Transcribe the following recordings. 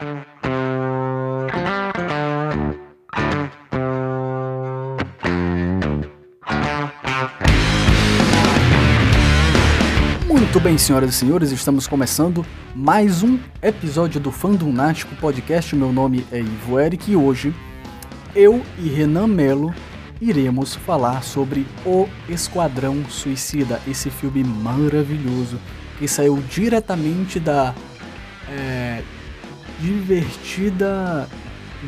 Muito bem, senhoras e senhores, estamos começando mais um episódio do Fandom Nático Podcast. Meu nome é Ivo Eric e hoje eu e Renan Melo iremos falar sobre O Esquadrão Suicida, esse filme maravilhoso que saiu diretamente da é, divertida,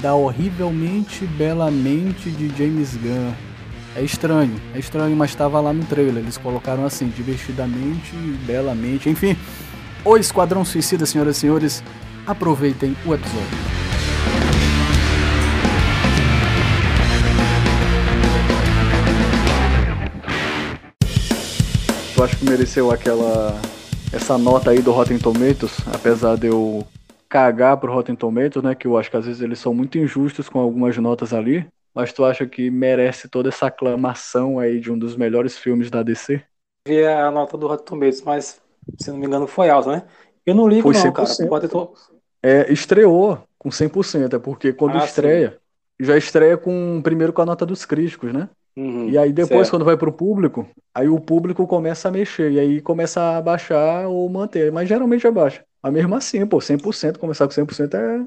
da horrivelmente belamente de James Gunn. É estranho, é estranho, mas estava lá no trailer. Eles colocaram assim, divertidamente, belamente, enfim. O Esquadrão Suicida, senhoras e senhores, aproveitem o episódio. Eu acho que mereceu aquela essa nota aí do Rotten Tomatoes, apesar de eu cagar pro Rotten Tomatoes, né, que eu acho que às vezes eles são muito injustos com algumas notas ali, mas tu acha que merece toda essa aclamação aí de um dos melhores filmes da DC? Vi a nota do Rotten Tomatoes, mas se não me engano foi alta, né? Eu não ligo Foi não, cara. 100%. Pode to- É, estreou com 100%, é porque quando Ah, estreia, já estreia com primeiro com a nota dos críticos, né? Uhum, E aí depois, certo. quando vai pro público, aí o público começa a mexer, e aí começa a baixar ou manter, mas geralmente abaixa. Mas mesmo assim, pô, 100%, começar com 100% é,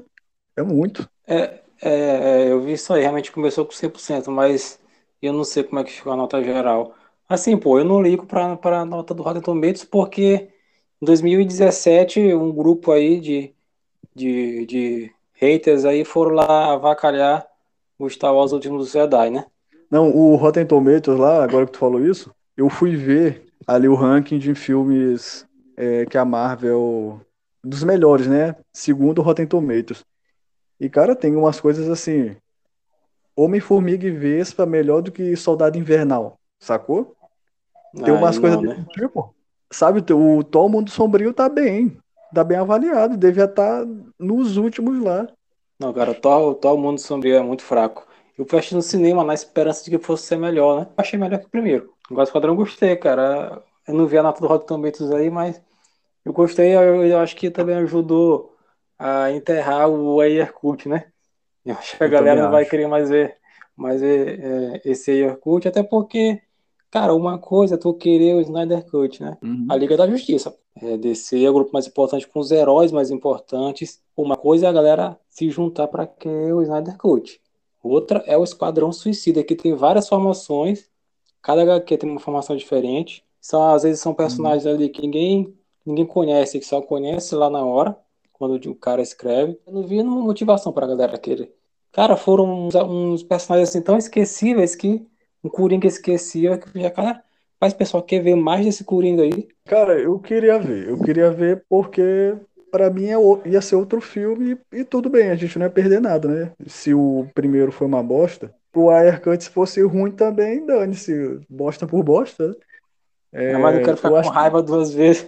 é muito. É, é, eu vi isso aí, realmente começou com 100%, mas eu não sei como é que ficou a nota geral. Assim, pô, eu não ligo pra, pra nota do Rotten Tomatoes porque em 2017 um grupo aí de, de, de haters aí foram lá avacalhar o Star Wars Últimos Jedi, né? Não, o Rotten Tomatoes lá, agora que tu falou isso, eu fui ver ali o ranking de filmes é, que a Marvel, dos melhores, né? Segundo o Rotten Tomatoes. E, cara, tem umas coisas assim, Homem-Formiga e Vespa melhor do que Soldado Invernal, sacou? Tem umas coisas né? tipo. Sabe, o Tom Mundo Sombrio tá bem, tá bem avaliado, devia estar nos últimos lá. Não, cara, o Thor, o Thor Mundo Sombrio é muito fraco. Eu fui no cinema na esperança de que fosse ser melhor, né? Achei melhor que o primeiro. Agora, o Esquadrão gostei, cara. Eu não vi a nota do Rotten Tomatoes aí, mas eu gostei. Eu, eu acho que também ajudou a enterrar o Ayer né? Eu acho que a Eu galera não vai querer mais ver, mais ver é, esse Ayer até porque, cara, uma coisa é tu querer o Snyder Cut, né? Uhum. A Liga da Justiça. É, DC é o grupo mais importante com os heróis mais importantes. Uma coisa é a galera se juntar para que o Snyder Cut. Outra é o Esquadrão Suicida, que tem várias formações. Cada HQ tem uma formação diferente. São, às vezes são personagens ali que ninguém, ninguém conhece, que só conhece lá na hora, quando o cara escreve. Eu não vi nenhuma motivação pra galera querer. Cara, foram uns, uns personagens assim tão esquecíveis que um Coringa esquecível que já, cara, faz o pessoal quer ver mais desse Coringa aí. Cara, eu queria ver, eu queria ver porque pra mim é ia ser outro filme e, tudo bem, a gente não ia perder nada, né? Se o primeiro foi uma bosta, o Ayer se fosse ruim também, dane-se, bosta por bosta. É, mas eu quero ficar eu com acho raiva duas vezes.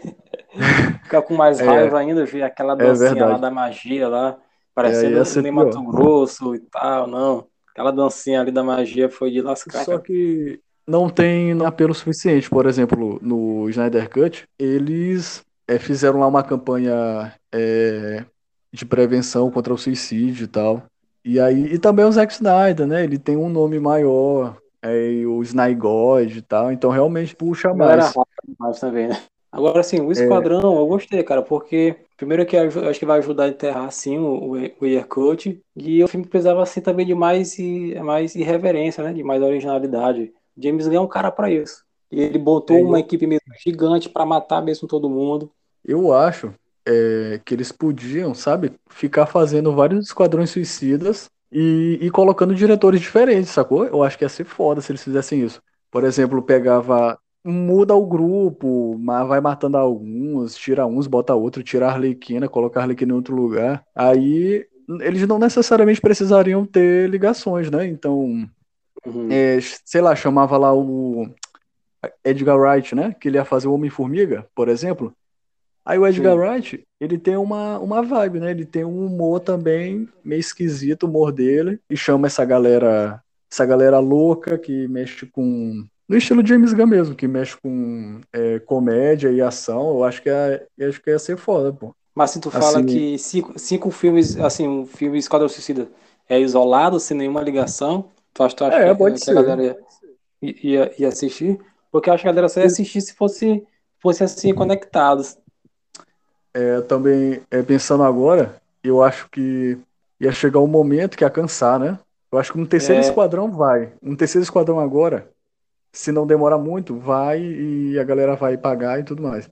ficar com mais É. raiva ainda, ver aquela dancinha lá verdade. da magia lá, É, parecendo ser nem. Mato Grosso e tal, não. Aquela dancinha ali da magia foi de lascar. Só que não tem apelo suficiente. Por exemplo, no Snyder Cut, eles é, fizeram lá uma campanha é, de prevenção contra o suicídio e tal. E aí, e também o Zack Snyder, né? Ele tem um nome maior, é, o Snygod e tal, então realmente puxa mais. demais também, né? Agora, assim, o Esquadrão, eu gostei, cara, porque primeiro que acho que vai ajudar a enterrar, assim, o, o Aircut, e o filme precisava, assim, também de mais, e, mais irreverência, né? De mais originalidade. James Gunn é um cara pra isso. E ele botou É, uma equipe mesmo gigante pra matar mesmo todo mundo. Eu acho é, que eles podiam, sabe, ficar fazendo vários esquadrões suicidas e, e colocando diretores diferentes, sacou? Eu acho que ia ser foda se eles fizessem isso. Por exemplo, pegava, muda o grupo, mas vai matando alguns, tira uns, bota outro, tira a Arlequina, coloca a Arlequina em outro lugar. Aí eles não necessariamente precisariam ter ligações, né? Então, Uhum. é, sei lá, chamava lá o Edgar Wright, né? Que ele ia fazer o Homem-Formiga, por exemplo. Aí o Edgar Sim. Wright, ele tem uma, uma vibe, né? Ele tem um humor também meio esquisito, o humor dele, e chama essa galera, essa galera louca que mexe com no estilo James Gunn mesmo, que mexe com é, comédia e ação. Eu acho que ia, eu acho que ia ser foda, pô. Mas se tu fala Assim- que cinco, cinco filmes, assim, um filme Esquadrão Suicida é isolado, sem nenhuma ligação, tu acha, tu acha É, que, pode que ser. a galera ia, ia, ia assistir? Porque eu acho que a galera só ia assistir se fosse, fosse assim, conectados. É, também, é, pensando agora, eu acho que ia chegar um momento que ia cansar, né? Eu acho que um terceiro É. esquadrão vai. Um terceiro esquadrão agora, se não demorar muito, vai e a galera vai pagar e tudo mais.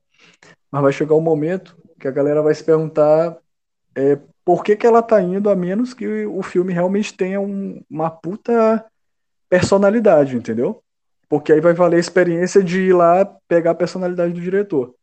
Mas vai chegar um momento que a galera vai se perguntar é, por que que ela tá indo, a menos que o filme realmente tenha um- uma puta personalidade, entendeu? Porque aí vai valer a experiência de ir lá pegar a personalidade do diretor.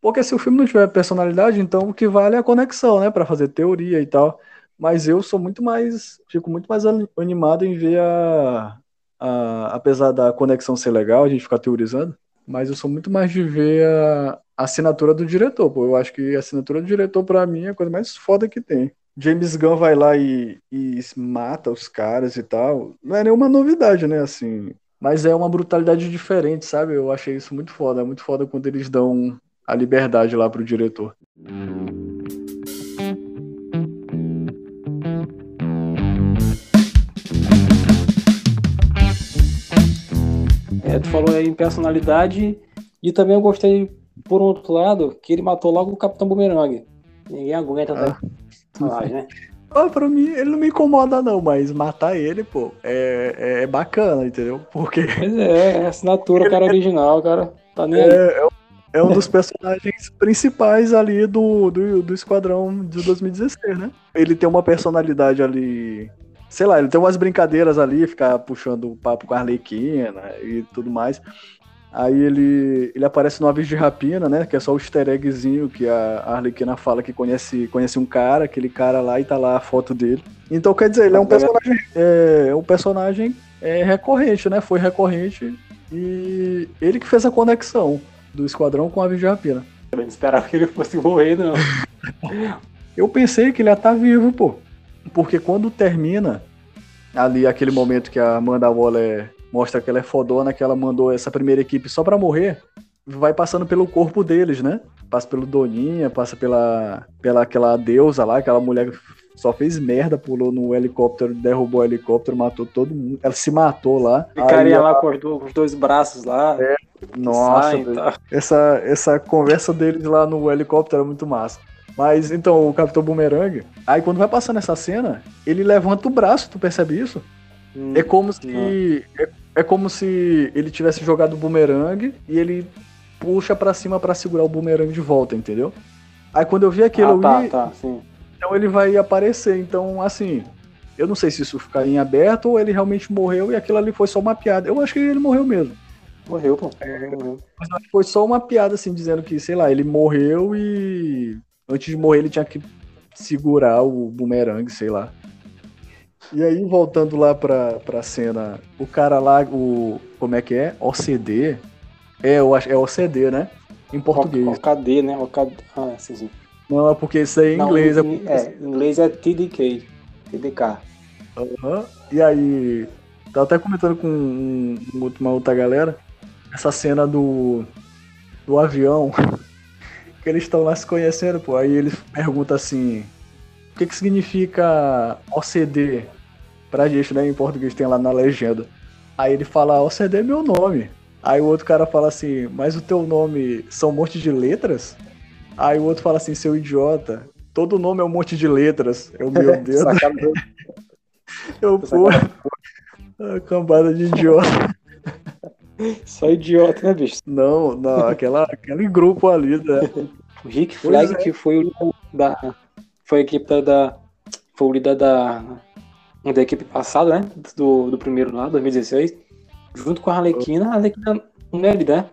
Porque se o filme não tiver personalidade, então o que vale é a conexão, né? Pra fazer teoria e tal. Mas eu sou muito mais. Fico muito mais ani- animado em ver a, Apesar da conexão ser legal, a gente ficar teorizando. Mas eu sou muito mais de ver a, a assinatura do diretor. Pô, eu acho que a assinatura do diretor, pra mim, é a coisa mais foda que tem. James Gunn vai lá e, e mata os caras e tal. Não é nenhuma novidade, né? Assim. Mas é uma brutalidade diferente, sabe? Eu achei isso muito foda. É muito foda quando eles dão a liberdade lá pro diretor. É, tu falou aí em personalidade, e também eu gostei, por outro lado, que ele matou logo o Capitão Boomerang. Ninguém aguenta Ah. personagem, né? Ah, pra mim, ele não me incomoda, não, mas matar ele, pô, é, é bacana, entendeu? Porque Pois é, é assinatura, cara original, cara. Tá nem é, é um- é um dos personagens principais ali do, do, do Esquadrão de 2016, né? Ele tem uma personalidade ali. Sei lá, ele tem umas brincadeiras ali, ficar puxando o papo com a Arlequina e tudo mais. Aí ele, ele aparece no Aves de Rapina, né? Que é só o easter eggzinho que a Arlequina fala que conhece, conhece um cara, aquele cara lá, e tá lá a foto dele. Então, quer dizer, ele é um personagem, é, um personagem é, recorrente, né? Foi recorrente e ele que fez a conexão do Esquadrão com a Aves de Rapina. Eu não esperava que ele fosse morrer, não. Eu pensei que ele ia estar vivo, pô. Porque quando termina ali aquele momento que a Amanda Waller mostra que ela é fodona, que ela mandou essa primeira equipe só pra morrer, vai passando pelo corpo deles, né? Passa pelo Doninha, passa pela, pela aquela deusa lá, aquela mulher que só fez merda, pulou no helicóptero, derrubou o helicóptero, matou todo mundo. Ela se matou lá. Carinha Aí, lá com os dois braços lá. que Nossa, velho. tal. essa, essa conversa deles lá no helicóptero é muito massa. Mas então, o Capitão Boomerang, aí quando vai passando essa cena, ele levanta o braço, tu percebe isso? Hum, É como se. É, é como se ele tivesse jogado o boomerang e ele puxa pra cima pra segurar o boomerang de volta, entendeu? Aí quando eu vi aquilo, Ah, eu tá, vi, tá, sim. então ele vai aparecer. Então, assim, eu não sei se isso fica em aberto ou ele realmente morreu e aquilo ali foi só uma piada. Eu acho que ele morreu mesmo. Morreu, pô. Morreu, morreu. Mas eu acho que foi só uma piada, assim, dizendo que, sei lá, ele morreu e antes de morrer ele tinha que segurar o bumerangue, sei lá. E aí, voltando lá pra, pra cena, o cara lá, o. Como é que é? OCD? É, eu acho, é OCD, né? Em português. OKD, né? OKD. Ah, sim, sim. Não, é porque isso aí é em Não, inglês. é em, é, em inglês é TDK. TDK. Aham. E aí, tava até comentando com um- um uma outra galera, essa cena do, do avião, que eles estão lá se conhecendo, pô. Aí eles perguntam assim, o que que significa OCD pra gente, né? Em português tem lá na legenda. Aí ele fala, OCD é meu nome. Aí o outro cara fala assim, mas o teu nome são um monte de letras? Aí o outro fala assim, seu idiota, todo nome é um monte de letras. Eu, meu Deus. Eu, pô, a cambada de idiota. Só idiota, né, bicho? Não, não, aquela, aquele grupo ali, né? O Rick Flag, é. que foi o líder da. Foi a equipe da- da. Foi o líder da. Da equipe passada, né? Do, do primeiro lá, 2016. Junto com a Arlequina. A Arlequina não é líder, né?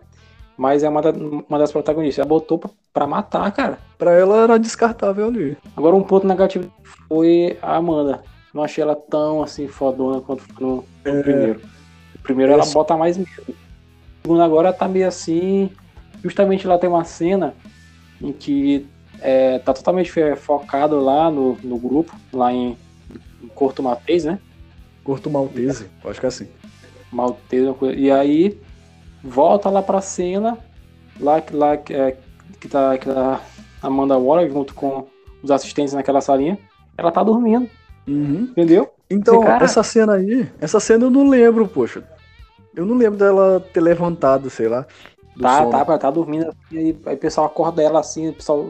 Mas é uma, da- uma das protagonistas. Ela botou pra, pra matar, cara. Pra ela era descartável ali. Agora, um ponto negativo foi a Amanda. Não achei ela tão assim fodona quanto no, no primeiro. Primeiro ela bota mais medo. Segundo agora tá meio assim. Justamente lá tem uma cena em que é, tá totalmente focado lá no, no grupo, lá em, em Corto Maltese, né? Corto Maltese, eu acho que é assim. Maltese, e aí volta lá pra cena, lá, que- lá é, que tá, que tá Amanda Waller, junto com os assistentes naquela salinha, ela tá dormindo. Uhum. Entendeu? Então, cara... essa cena aí, essa cena eu não lembro, poxa. Eu não lembro dela ter levantado, sei lá. Tá, sono. tá, ela tá dormindo, assim, aí, aí o pessoal acorda ela assim, o pessoal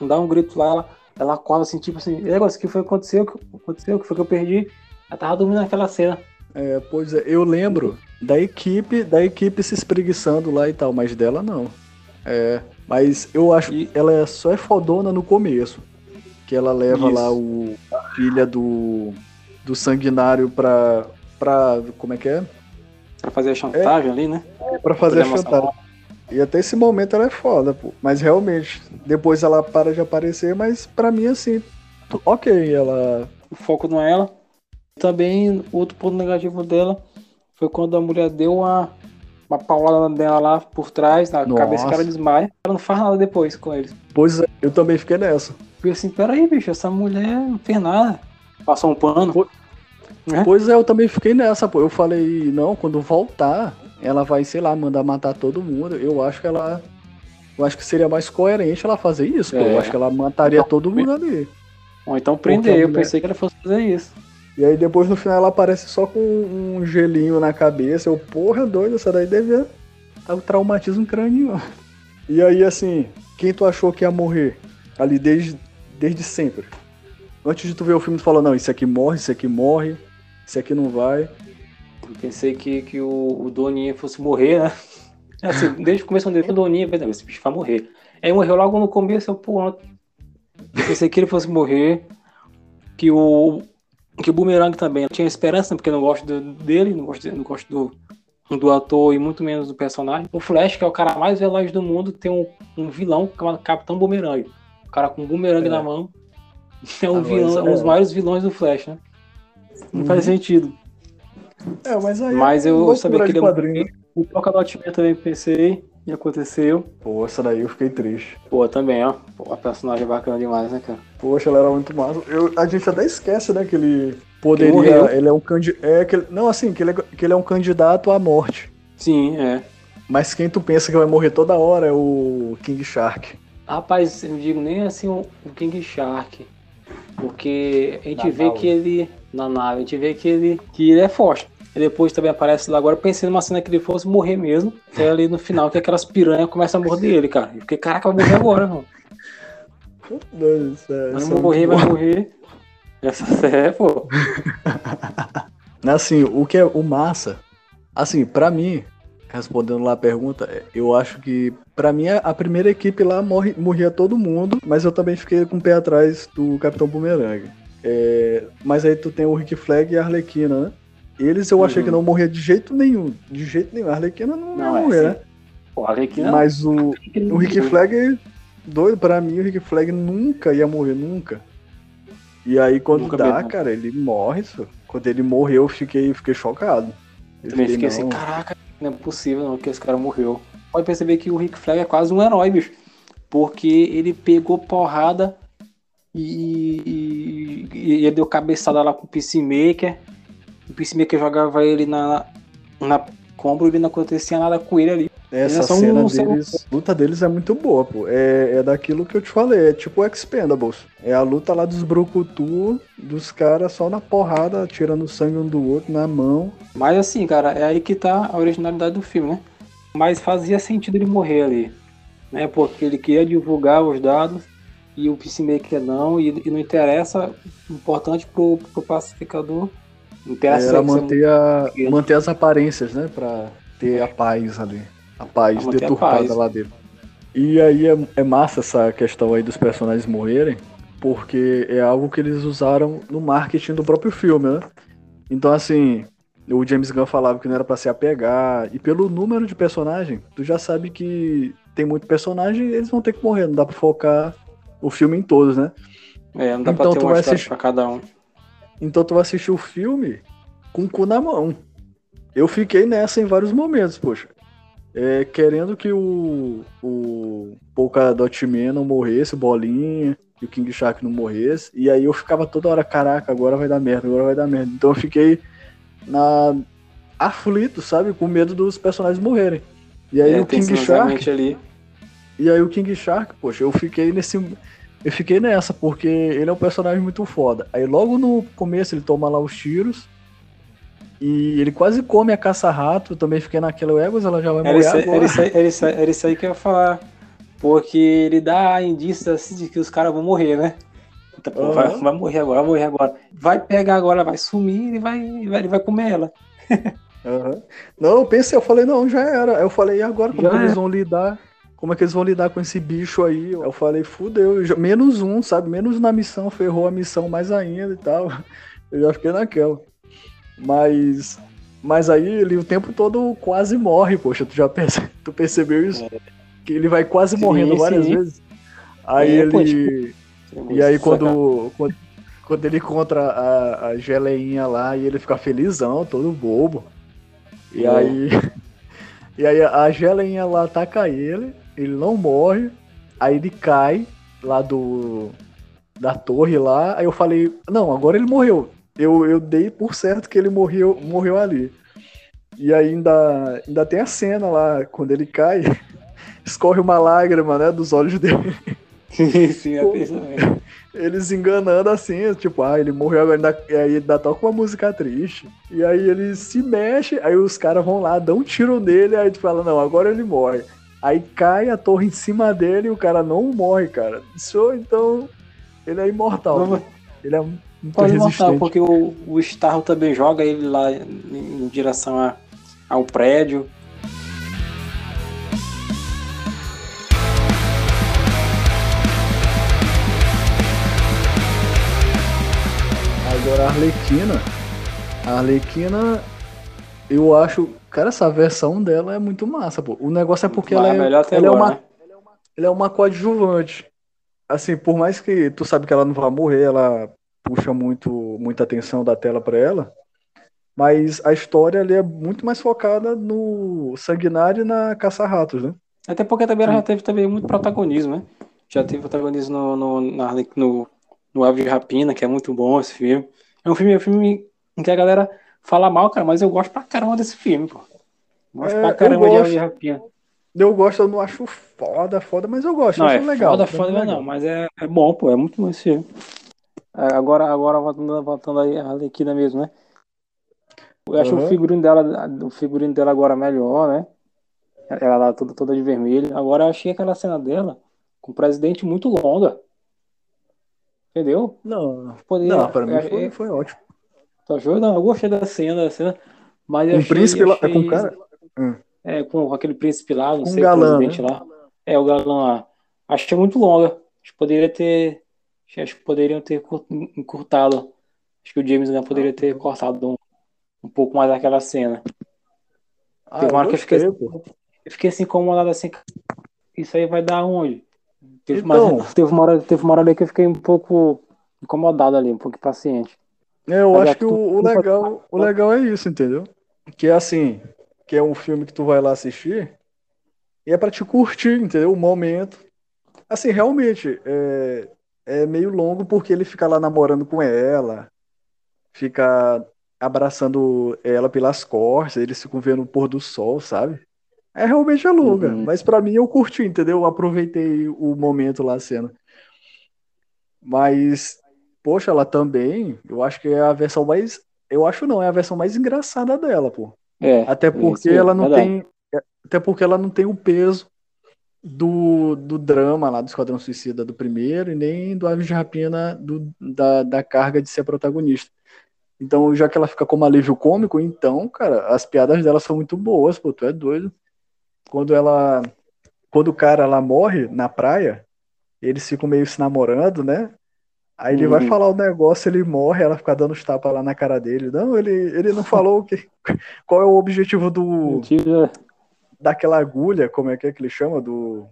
dá um grito lá, ela, ela acorda assim, tipo assim, negócio, o que foi que aconteceu? O que aconteceu? O que foi que eu perdi? Ela tava dormindo naquela cena. É, pois é, eu lembro da equipe, da equipe se espreguiçando lá e tal, mas dela não. É, mas eu acho que ela é, só é fodona no começo. Que ela leva Isso. lá o, a filha do, do sanguinário pra, pra. Como é que é? Pra fazer a chantagem é, ali, né? É, pra fazer a chantagem. E até esse momento ela é foda, pô. Mas realmente, depois ela para de aparecer, mas pra mim, assim, ok, ela. O foco não é ela. Também, outro ponto negativo dela foi quando a mulher deu uma, uma paulada dela lá por trás, na Nossa. cabeça que ela desmaia. Ela não faz nada depois com eles. Pois é, eu também fiquei nessa. Fiquei assim, peraí, bicho, essa mulher não fez nada. Passou um pano. Pois, é? pois é, eu também fiquei nessa, pô. Eu falei, não, quando voltar, ela vai, sei lá, mandar matar todo mundo. Eu acho que ela. Eu acho que seria mais coerente ela fazer isso, é. pô. Eu é. acho que ela mataria então, todo mundo ali. Ou então prender, eu pensei que ela fosse fazer isso. E aí depois no final ela aparece só com um gelinho na cabeça. Eu, porra, doido, essa daí devia o traumatismo crânio. E aí, assim, quem tu achou que ia morrer ali desde, desde sempre? Antes de tu ver o filme, tu falou, não, isso aqui morre, isso aqui morre, isso aqui não vai. Eu pensei que, que o, o Doninha fosse morrer, né? Assim, desde o começo, o Doninha, esse bicho vai morrer. Aí morreu logo no começo, eu, pô, eu pensei que ele fosse morrer, que o, que o Boomerang também eu tinha esperança, porque eu não gosto do, dele, não gosto, não gosto do, do ator e muito menos do personagem. O Flash, que é o cara mais veloz do mundo, tem um, um vilão chamado Capitão Boomerang. O cara com um boomerang é. na mão é um, vilão, é um dos maiores vilões do Flash, né? Não uhum. faz sentido. É, mas aí. Mas eu, eu sabia que ele. Quadrinho. O Toca do também pensei. E aconteceu. Pô, essa daí eu fiquei triste. Pô, também, ó. Pô, a personagem é bacana demais, né, cara? Poxa, ela era muito massa. Eu, a gente até esquece, né, que ele poderia. Ele é um candidato. É, que, não, assim, que ele, é, que ele é um candidato à morte. Sim, é. Mas quem tu pensa que vai morrer toda hora é o King Shark. Rapaz, eu não digo nem assim o, King Shark. Porque a gente na vê que ele. Na nave, a gente vê que ele. que ele é forte. E depois também aparece lá agora, pensei numa cena que ele fosse morrer mesmo. É ali no final que aquelas piranhas começam a morder ele, cara. E fiquei, caraca, vai morrer agora, mano. Deus, é, vai morrer, vai morrer. Essa é, pô. assim, o que é o massa, assim, para mim, respondendo lá a pergunta, eu acho que para mim a primeira equipe lá morre, morria todo mundo, mas eu também fiquei com o pé atrás do Capitão Boomerang. É, mas aí tu tem o Rick Flag e a Arlequina, né? Eles eu achei que uhum. não morria de jeito nenhum. De jeito nenhum. A Arlequina não, não ia morrer, é, né? Pô, Arlequina... Mas o, o Rick Flag, doido, pra mim, o Rick Flag nunca ia morrer, nunca. E aí quando nunca dá, mesmo. cara, ele morre. Isso. Quando ele morreu, eu fiquei, fiquei chocado. Eu também fiquei, fiquei assim, caraca, não é possível não que esse cara morreu. Pode perceber que o Rick Flag é quase um herói, bicho. Porque ele pegou porrada e, e, e ele deu cabeçada lá com o Peacemaker o Peacemaker jogava ele na, na compra e não acontecia nada com ele ali. Essa cena um, deles, a luta deles é muito boa, pô. É, é daquilo que eu te falei, é tipo o Expendables. É a luta lá dos brucutu, dos caras só na porrada, tirando sangue um do outro na mão. Mas assim, cara, é aí que tá a originalidade do filme, né? Mas fazia sentido ele morrer ali, né? Porque ele queria divulgar os dados e o Peacemaker não, e, e não interessa, importante pro, pro pacificador era manter, a, manter as aparências, né? Pra ter a paz ali. A paz deturpada paz. lá dentro. E aí é, é massa essa questão aí dos personagens morrerem, porque é algo que eles usaram no marketing do próprio filme, né? Então, assim, o James Gunn falava que não era para se apegar, e pelo número de personagem, tu já sabe que tem muito personagem eles vão ter que morrer, não dá pra focar o filme em todos, né? É, não dá então, pra ter uma história assistir... pra cada um. Então tu vai assistir o filme com o cu na mão. Eu fiquei nessa em vários momentos, poxa. É, querendo que o, o Polkadot Man não morresse, o Bolinha, e o King Shark não morresse. E aí eu ficava toda hora, caraca, agora vai dar merda, agora vai dar merda. Então eu fiquei na aflito, sabe? Com medo dos personagens morrerem. E aí é, o King Shark. Ali. E aí o King Shark, poxa, eu fiquei nesse. Eu fiquei nessa, porque ele é um personagem muito foda. Aí logo no começo ele toma lá os tiros. E ele quase come a caça-rato. Também fiquei naquela Egos, ela já vai era morrer isso, aí- agora. era, isso, aí- era, isso, aí- era isso aí que eu ia falar. Porque ele dá indícios assim de que os caras vão morrer, né? Então, pô, vai, vai morrer agora, vai morrer agora. Vai pegar agora, vai sumir e vai, vai, ele vai comer ela. Aham. Não, eu pensei, eu falei, não, já era. Aí eu falei, e agora como Já eles era. vão lidar? Como é que eles vão lidar com esse bicho aí? Eu falei, fudeu, já- menos um, sabe? Menos na missão, ferrou a missão mais ainda e tal. Eu já fiquei naquela. Mas. Mas aí ele o tempo todo quase morre, poxa, tu já perce- tu percebeu isso? Que ele vai quase Sim, morrendo várias sim. vezes. Aí É, ele. E aí quando, quando, quando ele encontra a, a geleinha lá e ele fica felizão, todo bobo. E É. aí. E aí a geleinha lá ataca ele, ele não morre, aí ele cai lá do. da torre lá. Aí eu falei, não, agora ele morreu. Eu, eu dei por certo que ele morreu, morreu ali. E ainda, ainda tem a cena lá, quando ele cai, escorre uma lágrima, né, dos olhos dele. Sim, pensei também. Eles enganando assim, tipo, ah, ele morreu agora, ainda, e aí ainda toca uma música triste. E aí ele se mexe, aí os caras vão lá, dão um tiro nele, aí tu fala, não, agora ele morre. Aí cai a torre em cima dele e o cara não morre, cara. Isso, então, ele é imortal. Ele é muito Pode resistente. porque o, o Starro também joga ele lá em, em direção a, ao prédio. Agora a Arlequina. A Arlequina, eu acho. Cara, essa versão dela é muito massa, pô. O negócio é porque ela é, ela é agora, uma né? ela é uma coadjuvante. Assim, por mais que tu sabe que ela não vai morrer, ela puxa muito muita atenção da tela pra ela. Mas a história ali é muito mais focada no Sanguinário e na Caça-Ratos, né? Até porque também ela já teve também muito protagonismo, né? Já teve protagonismo no, no, na, no, no Ave de Rapina, que é muito bom esse filme. É um filme, é um filme em que a galera fala mal, cara, mas eu gosto pra caramba desse filme, pô. Gosto É, pra caramba de gosto. De. Eu gosto, eu não acho foda, foda, mas eu gosto, Não, eu é acho legal. foda, foda, legal. não, mas é, é bom, pô, é muito bom esse filme. É, Agora, agora voltando, voltando aí a Arlequina mesmo, né? Eu acho o figurino dela, o figurino dela agora melhor, né? Ela lá toda, toda de vermelho. Agora eu achei aquela cena dela com o presidente muito longa. Entendeu? Não, Poderia, não, pra mim foi, foi ótimo. Tu achou? Não, eu gostei da cena, da cena. Mas Um achei, príncipe lá, achei- com o cara. É, com aquele príncipe lá, não Com sei, galã, o presidente lá. É, o galã lá. Achei muito longa. Acho que poderia ter. Acho que poderiam ter cur- encurtado. Acho que o James Gunn poderia ter cortado um, um pouco mais aquela cena. Ah, Teve uma hora que eu fiquei, eu fiquei assim incomodado assim. Isso aí vai dar onde? Teve, Então. mas, teve, uma hora, teve uma hora ali que eu fiquei um pouco incomodado ali, um pouco impaciente. É, eu Mas acho é que o, o legal, o legal é isso, entendeu? Que é assim, que é um filme que tu vai lá assistir e é pra te curtir, entendeu? O momento. Assim, realmente, é, é meio longo porque ele fica lá namorando com ela, fica abraçando ela pelas costas, eles ficam vendo o pôr do sol, sabe? É realmente é longa, Uhum. mas pra mim eu curti, entendeu? Eu aproveitei o momento lá, a cena. Mas, poxa, ela também, eu acho que é a versão mais. Eu acho não, é a versão mais engraçada dela, pô. É, Até porque isso, ela não tem. Até porque ela não tem o peso do, do drama lá do Esquadrão Suicida do primeiro e nem do Aves de Rapina do, da, da carga de ser protagonista. Então, já que ela fica como alívio cômico, então, cara, as piadas dela são muito boas, pô, tu é doido. Quando ela. Quando o cara lá morre na praia, eles ficam meio se namorando, né? Aí ele vai Uhum. falar o negócio, ele morre, ela fica dando os tapas lá na cara dele. Não, ele, ele não falou o que, qual é o objetivo do, Mentira. daquela agulha, como é que é que ele chama? Do,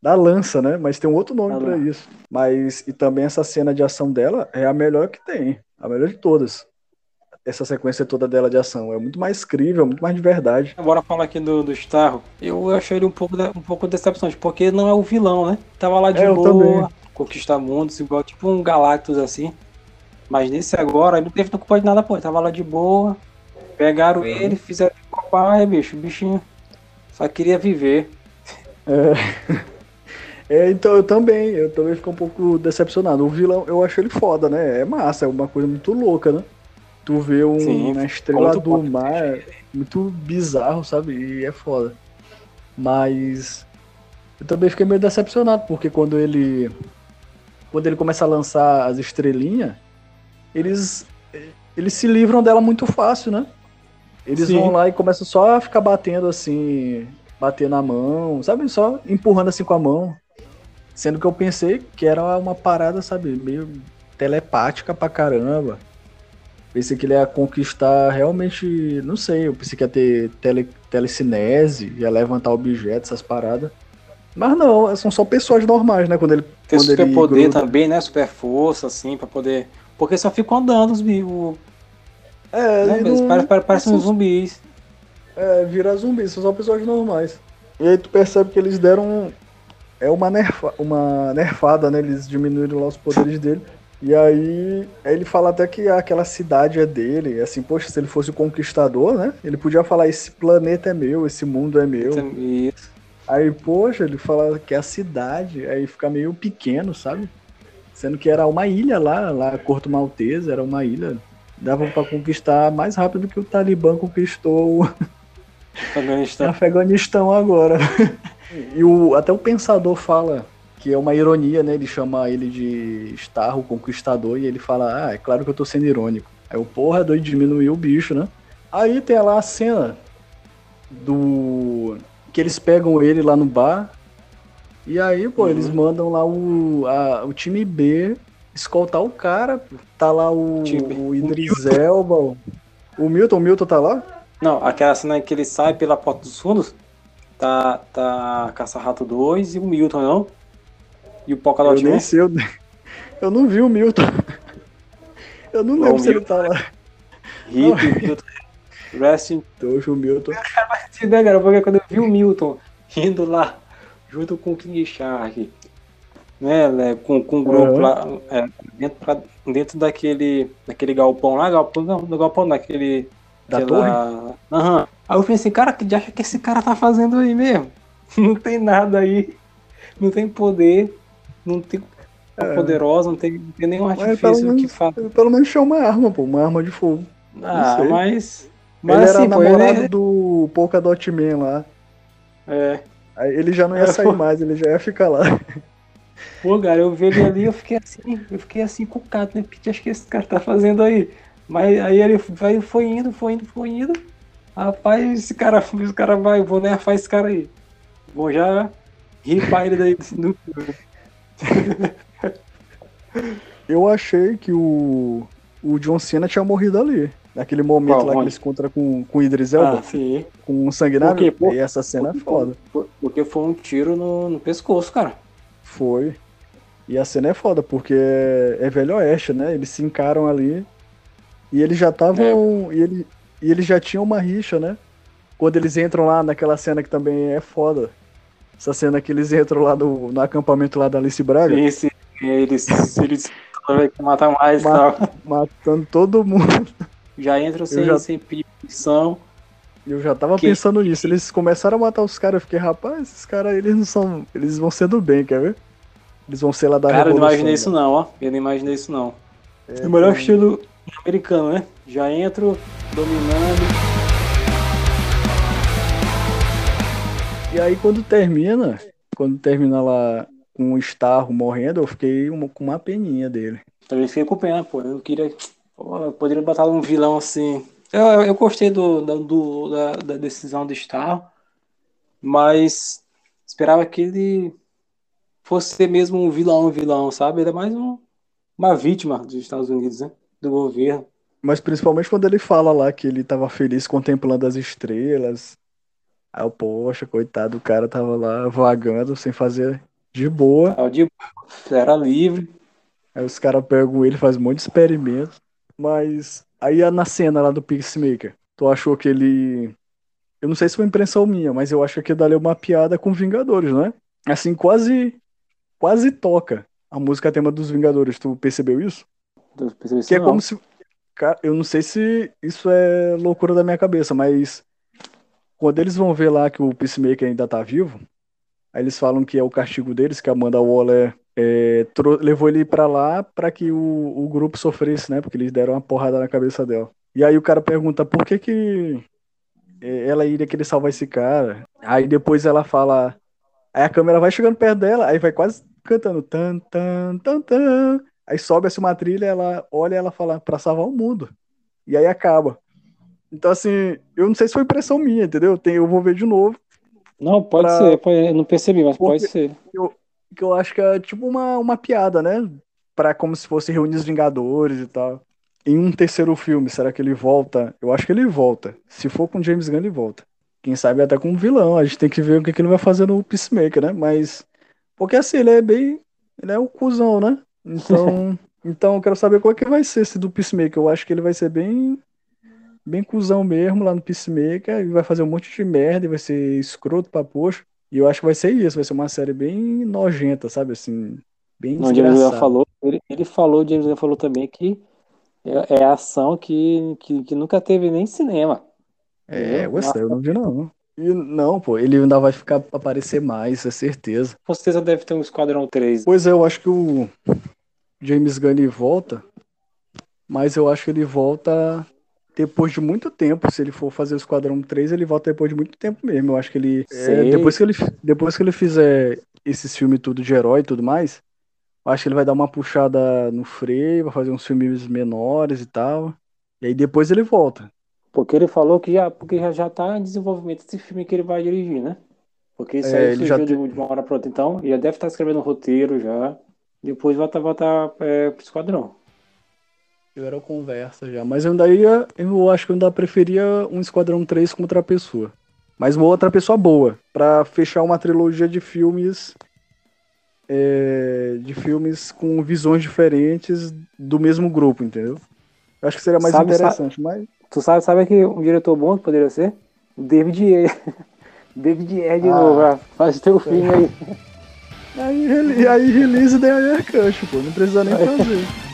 da lança, né? Mas tem um outro nome pra lança. isso. Mas, e também essa cena de ação dela é a melhor que tem, a melhor de todas. Essa sequência toda dela de ação. É muito mais crível, muito mais de verdade. Bora falar aqui do, do Starro. Eu achei ele um pouco, de- um pouco decepcionante, porque não é o vilão, né? Tava lá de É, boa. Conquistar mundos, igual tipo um Galactus assim. Mas nesse agora, ele não teve culpa de nada, pô. Ele tava lá de boa. Pegaram ele, fizeram copaia, bicho. O bichinho só queria viver. É, É, então eu também, eu também fico um pouco decepcionado. O vilão, eu acho ele foda, né? É massa, é uma coisa muito louca, né? Tu vê um, Sim, uma estrela do mar muito bizarro, sabe? E é foda. Mas eu também fiquei meio decepcionado, porque quando ele quando ele começa a lançar as estrelinhas, eles eles se livram dela muito fácil, né? Eles Sim. vão lá e começam só a ficar batendo assim, bater na mão, sabe? Só empurrando assim com a mão. Sendo que eu pensei que era uma parada, sabe, meio telepática pra caramba. Pensei que ele ia conquistar realmente, não sei, eu pensei que ia ter tele, telecinese, ia levantar objetos, essas paradas. Mas não, são só pessoas normais, né? Quando ele. Tem quando super poder gruda. também, né? Super força, assim, pra poder. Porque só ficam andando os bichos. É, né? não... Parece, parece uns zumbis. É, vira zumbis, são só pessoas normais. E aí tu percebe que eles deram. É uma, nerfa, uma nerfada, né? Eles diminuíram lá os poderes dele. E aí ele fala até que aquela cidade é dele, assim, poxa, se ele fosse o conquistador, né? Ele podia falar, esse planeta é meu, esse mundo é meu. Isso. Aí, poxa, ele fala que é a cidade, aí fica meio pequeno, sabe? Sendo que era uma ilha lá, lá Corto Maltese, era uma ilha. Dava para conquistar mais rápido que o Talibã conquistou o Afeganistão, Afeganistão agora. e o, até o pensador fala que é uma ironia, né? Ele chama ele de Star, o Conquistador, e ele fala, ah, é claro que eu tô sendo irônico. Aí o porra doido diminuiu o bicho, né? Aí tem lá a cena do. Que eles pegam ele lá no bar. E aí, pô, uhum. eles mandam lá o, a, o time B escoltar o cara. Tá lá o, o Idris Elba. O, o Milton, o Milton tá lá? Não, aquela cena que ele sai pela porta dos fundos. Tá, tá Caça-Rato 2 e o Milton, não? E o Polkadot Eu nem sei, eu, eu não vi o Milton. Eu não lembro se ele tá lá. Hip, Milton. Resting. Tojo, Milton. Né, cara? Porque quando eu vi o Milton indo lá junto com o King Shark, né, né com, com o grupo uhum. lá, é, dentro, pra, dentro daquele, daquele galpão lá, galpão, não, no galpão daquele. Da torre? Aham. Uhum. Aí eu pensei, cara, que acha que esse cara tá fazendo aí mesmo? Não tem nada aí, não tem poder não tem é. poderosa, não tem, não tem nenhum artifício menos, que fala. Pelo menos tinha uma arma, pô, uma arma de fogo. Ah, mas. Mas ele era pô, namorado ele... do Polkadot Man lá. É. Aí ele já não ia é, sair mais, ele já ia ficar lá. Pô, cara, eu vi ele ali eu fiquei assim, eu fiquei assim cucado, né? Porque acho que esse cara tá fazendo aí. Mas aí ele foi, foi indo, foi indo, foi indo. Rapaz, esse cara, esse cara vai, vou nerfar esse cara aí. Vou já ripar ele daí do Eu achei que o, o John Cena tinha morrido ali. Naquele momento Qual, lá onde? que ele se encontra com, com o Idris Elba. Ah, sim. Com um sanguinário. Por, e essa cena por, é foda. porque foi um tiro no, no pescoço, cara. Foi. E a cena é foda, porque é, é Velho Oeste, né? Eles se encaram ali. E eles já estavam. É. E, ele, e eles já tinham uma rixa, né? Quando eles entram lá naquela cena que também é foda. Essa cena que eles entram lá no, no acampamento lá da Alice Braga. Sim, sim. Eles, eles matam mais Mat, tal. Matando todo mundo. Já entram sem, já, sem permissão. Eu já tava que... pensando nisso. Eles começaram a matar os caras. Eu fiquei, rapaz, esses caras, eles não são. Eles vão ser do bem, quer ver? Eles vão ser lá da Cara, eu não imaginei isso não, ó. Eu não imaginei isso não. É, o melhor estilo americano, né? Já entro dominando. E aí quando termina, quando termina lá com o Starro morrendo, eu fiquei uma, com uma peninha dele. Também fiquei com pena, pô. Eu queria. Pô, poderia botar um vilão assim. Eu, eu, gostei do, do, da, da decisão do Starro, mas esperava que ele fosse ser mesmo um vilão, um vilão, sabe? Ele é mais um, uma vítima dos Estados Unidos, né? Do governo. Mas principalmente quando ele fala lá que ele estava feliz contemplando as estrelas, Aí eu, poxa, coitado, o cara tava lá vagando sem fazer de boa. era livre. Aí os caras pegam ele, faz um monte de experimentos. Mas aí na cena lá do Peacemaker, tu achou que ele. Eu não sei se foi impressão minha, mas eu acho que dali é uma piada com Vingadores, não é? Assim, quase. Quase toca a música tema dos Vingadores. Tu percebeu isso? que é não. como se. Eu não sei se isso é loucura da minha cabeça, mas quando eles vão ver lá que o Peacemaker ainda tá vivo, Aí eles falam que é o castigo deles, que a Amanda Waller é, levou ele para lá para que o, o grupo sofresse, né? Porque eles deram uma porrada na cabeça dela. E aí o cara pergunta por que que é, ela iria querer salvar esse cara. Aí depois ela fala. Aí a câmera vai chegando perto dela, aí vai quase cantando tan tan tan tan. Aí sobe assim uma trilha, ela olha ela fala para salvar o mundo. E aí acaba. Então assim, eu não sei se foi impressão minha, entendeu? Eu vou ver de novo. Não, pode pra... ser, pode, eu não percebi, mas Porque pode ser. Eu, que eu acho que é tipo uma, uma piada, né? Pra como se fosse reunir os Vingadores e tal. Em um terceiro filme, será que ele volta? Eu acho que ele volta. Se for com James Gunn, ele volta. Quem sabe até com um vilão. A gente tem que ver o que, que ele vai fazer no Peacemaker, né? Mas. Porque assim, ele é bem. Ele é um cuzão, né? Então. então eu quero saber qual é que vai ser esse do Peacemaker. Eu acho que ele vai ser bem. Bem cuzão mesmo lá no Peacemaker. E vai fazer um monte de merda. E vai ser escroto pra poxa. E eu acho que vai ser isso, vai ser uma série bem nojenta, sabe? Assim, bem Não, James Gunn falou, ele, ele falou, James Gunn falou também que é, é ação que, que, que, nunca teve nem cinema. É, eu, eu não vi não. E, não, pô, ele ainda vai ficar aparecer mais, é certeza. Com certeza deve ter um Esquadrão 3. Pois é, eu acho que o James Gunn volta, mas eu acho que ele volta depois de muito tempo, se ele for fazer o Esquadrão 3, ele volta depois de muito tempo mesmo. Eu acho que ele. É, depois, que ele depois que ele fizer esses filmes tudo de herói e tudo mais, eu acho que ele vai dar uma puxada no freio, vai fazer uns filmes menores e tal. E aí depois ele volta. Porque ele falou que já, porque já, já tá em desenvolvimento esse filme que ele vai dirigir, né? Porque isso é, aí surgiu já... de uma hora pra outra, então, ele já deve estar escrevendo um roteiro já. Depois volta, volta é, pro Esquadrão. Eu era conversa já. Mas eu ainda ia. Eu acho que eu ainda preferia um Esquadrão 3 com outra pessoa. Mas uma outra pessoa boa. para fechar uma trilogia de filmes. É, de filmes com visões diferentes do mesmo grupo, entendeu? Eu acho que seria mais sabe, interessante, sabe, mas. Tu sabe, sabe que um diretor bom que poderia ser? O David E. David E de ah, novo, faz teu filme aí. Aí, aí release daí a Cut, pô. Não precisa nem fazer.